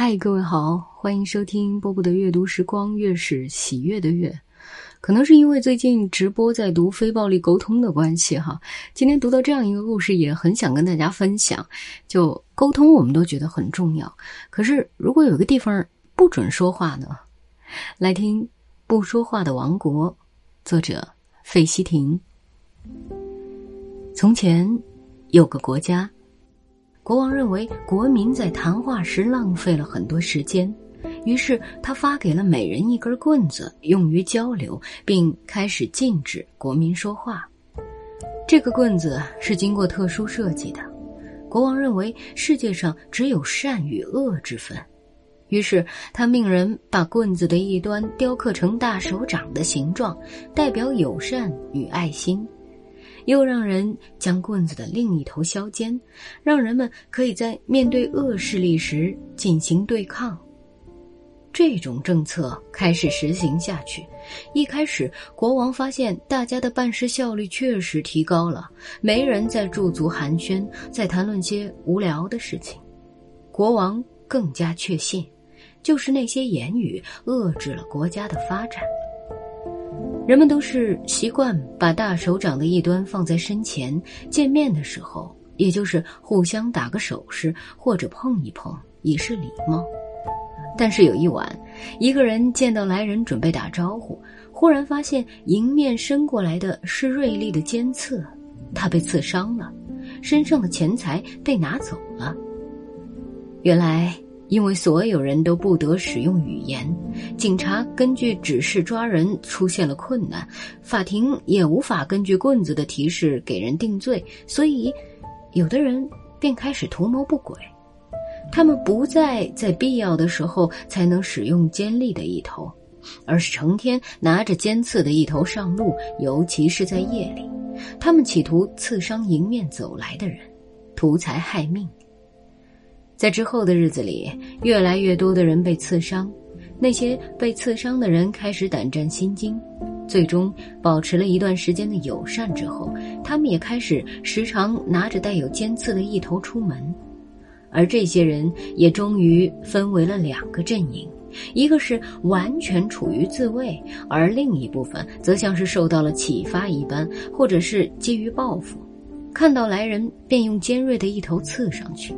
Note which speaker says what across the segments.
Speaker 1: 嗨，各位好，欢迎收听波波的阅读时光，月是喜悦的月。可能是因为最近直播在读非暴力沟通的关系哈，今天读到这样一个故事，也很想跟大家分享。就沟通，我们都觉得很重要，可是如果有个地方不准说话呢？来听《不说话的王国》，作者费希婷。从前有个国家。国王认为国民在谈话时浪费了很多时间，于是他发给了每人一根棍子，用于交流，并开始禁止国民说话。这个棍子是经过特殊设计的。国王认为世界上只有善与恶之分，于是他命人把棍子的一端雕刻成大手掌的形状，代表友善与爱心。又让人将棍子的另一头削尖，让人们可以在面对恶势力时进行对抗。这种政策开始实行下去。一开始，国王发现大家的办事效率确实提高了，没人再驻足寒暄，在谈论些无聊的事情。国王更加确信，就是那些言语遏制了国家的发展。人们都是习惯把大手掌的一端放在身前，见面的时候，也就是互相打个手势或者碰一碰，以示礼貌。但是有一晚，一个人见到来人准备打招呼，忽然发现迎面伸过来的是锐利的尖刺，他被刺伤了，身上的钱财被拿走了。原来。因为所有人都不得使用语言，警察根据指示抓人出现了困难，法庭也无法根据棍子的提示给人定罪，所以，有的人便开始图谋不轨。他们不再在必要的时候才能使用尖利的一头，而是成天拿着尖刺的一头上路，尤其是在夜里，他们企图刺伤迎面走来的人，图财害命。在之后的日子里，越来越多的人被刺伤，那些被刺伤的人开始胆战心惊，最终保持了一段时间的友善之后，他们也开始时常拿着带有尖刺的一头出门，而这些人也终于分为了两个阵营，一个是完全处于自卫，而另一部分则像是受到了启发一般，或者是基于报复，看到来人便用尖锐的一头刺上去。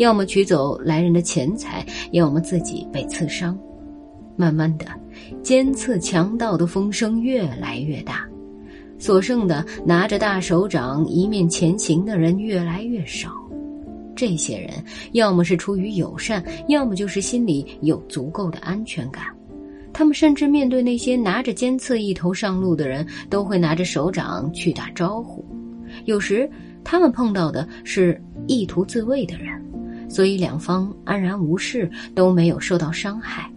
Speaker 1: 要么取走来人的钱财，要么自己被刺伤。慢慢的，尖刺强盗的风声越来越大，所剩的拿着大手掌一面前行的人越来越少。这些人要么是出于友善，要么就是心里有足够的安全感。他们甚至面对那些拿着尖刺一头上路的人，都会拿着手掌去打招呼。有时，他们碰到的是意图自卫的人。所以两方安然无事，都没有受到伤害。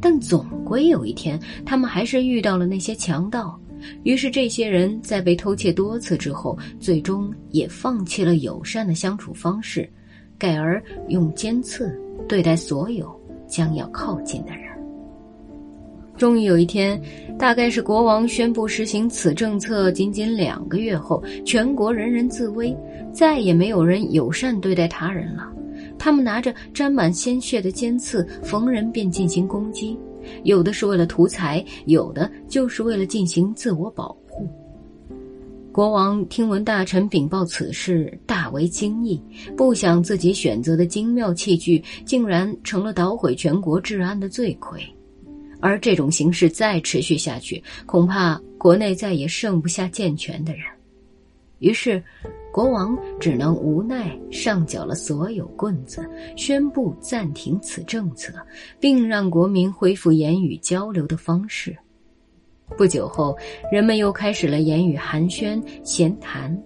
Speaker 1: 但总归有一天，他们还是遇到了那些强盗。于是这些人在被偷窃多次之后，最终也放弃了友善的相处方式，改而用尖刺对待所有将要靠近的人。终于有一天，大概是国王宣布实行此政策仅仅两个月后，全国人人自危，再也没有人友善对待他人了。他们拿着沾满鲜血的尖刺，逢人便进行攻击，有的是为了图财，有的就是为了进行自我保护。国王听闻大臣禀报此事，大为惊异，不想自己选择的精妙器具竟然成了捣毁全国治安的罪魁，而这种形势再持续下去，恐怕国内再也剩不下健全的人。于是。国王只能无奈上缴了所有棍子，宣布暂停此政策，并让国民恢复言语交流的方式。不久后，人们又开始了言语寒暄、闲谈，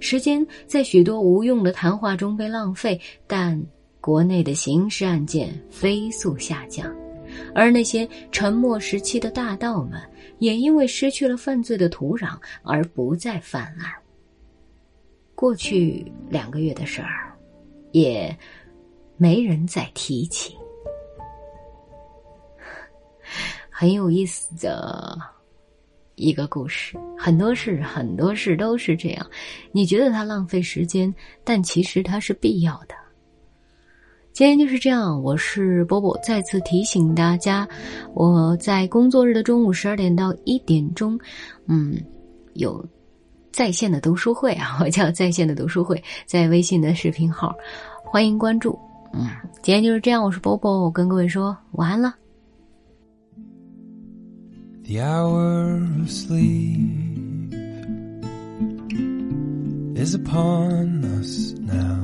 Speaker 1: 时间在许多无用的谈话中被浪费。但国内的刑事案件飞速下降，而那些沉默时期的大盗们，也因为失去了犯罪的土壤而不再犯案。过去两个月的事儿，也没人再提起。很有意思的一个故事，很多事，很多事都是这样。你觉得它浪费时间，但其实它是必要的。
Speaker 2: 今天就是这样，我是波波，再次提醒大家，我在工作日的中午十二点到一点钟，嗯，有在线的读书会啊，我叫在线的读书会，在微信的视频号，欢迎关注。嗯，今天就是这样，我是波波，我跟各位说晚安了。The hour of sleep is upon us now.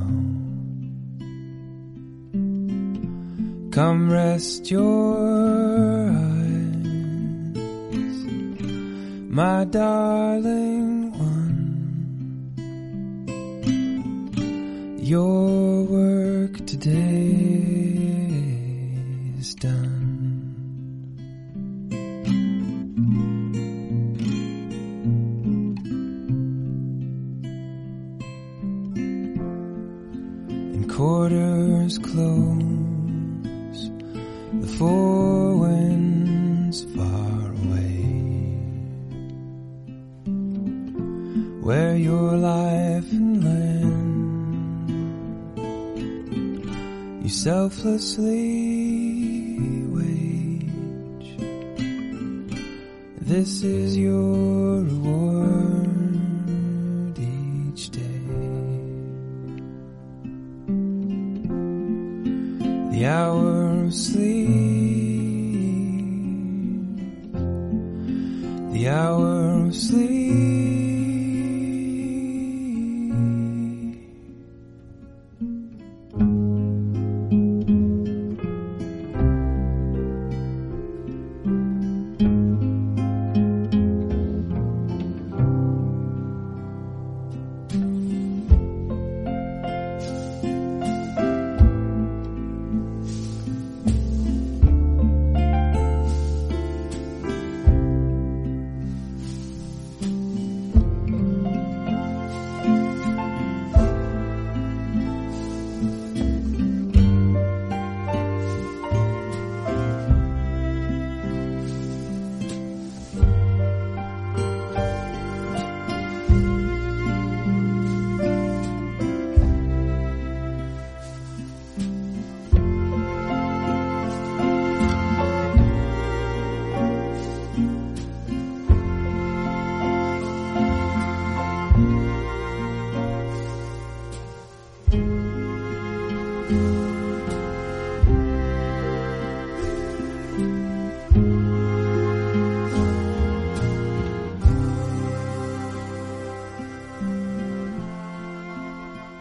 Speaker 2: Come rest your eyes, my darling Your work today is done. In quarters close the four winds far away, where your life selflessly wage. This is your reward each day. The hour of sleep, the hour of sleep.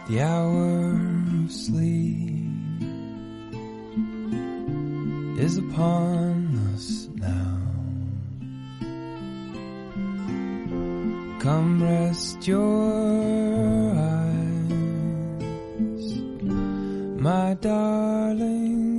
Speaker 2: The hour of sleep is upon us now. Come rest your eyes, my darling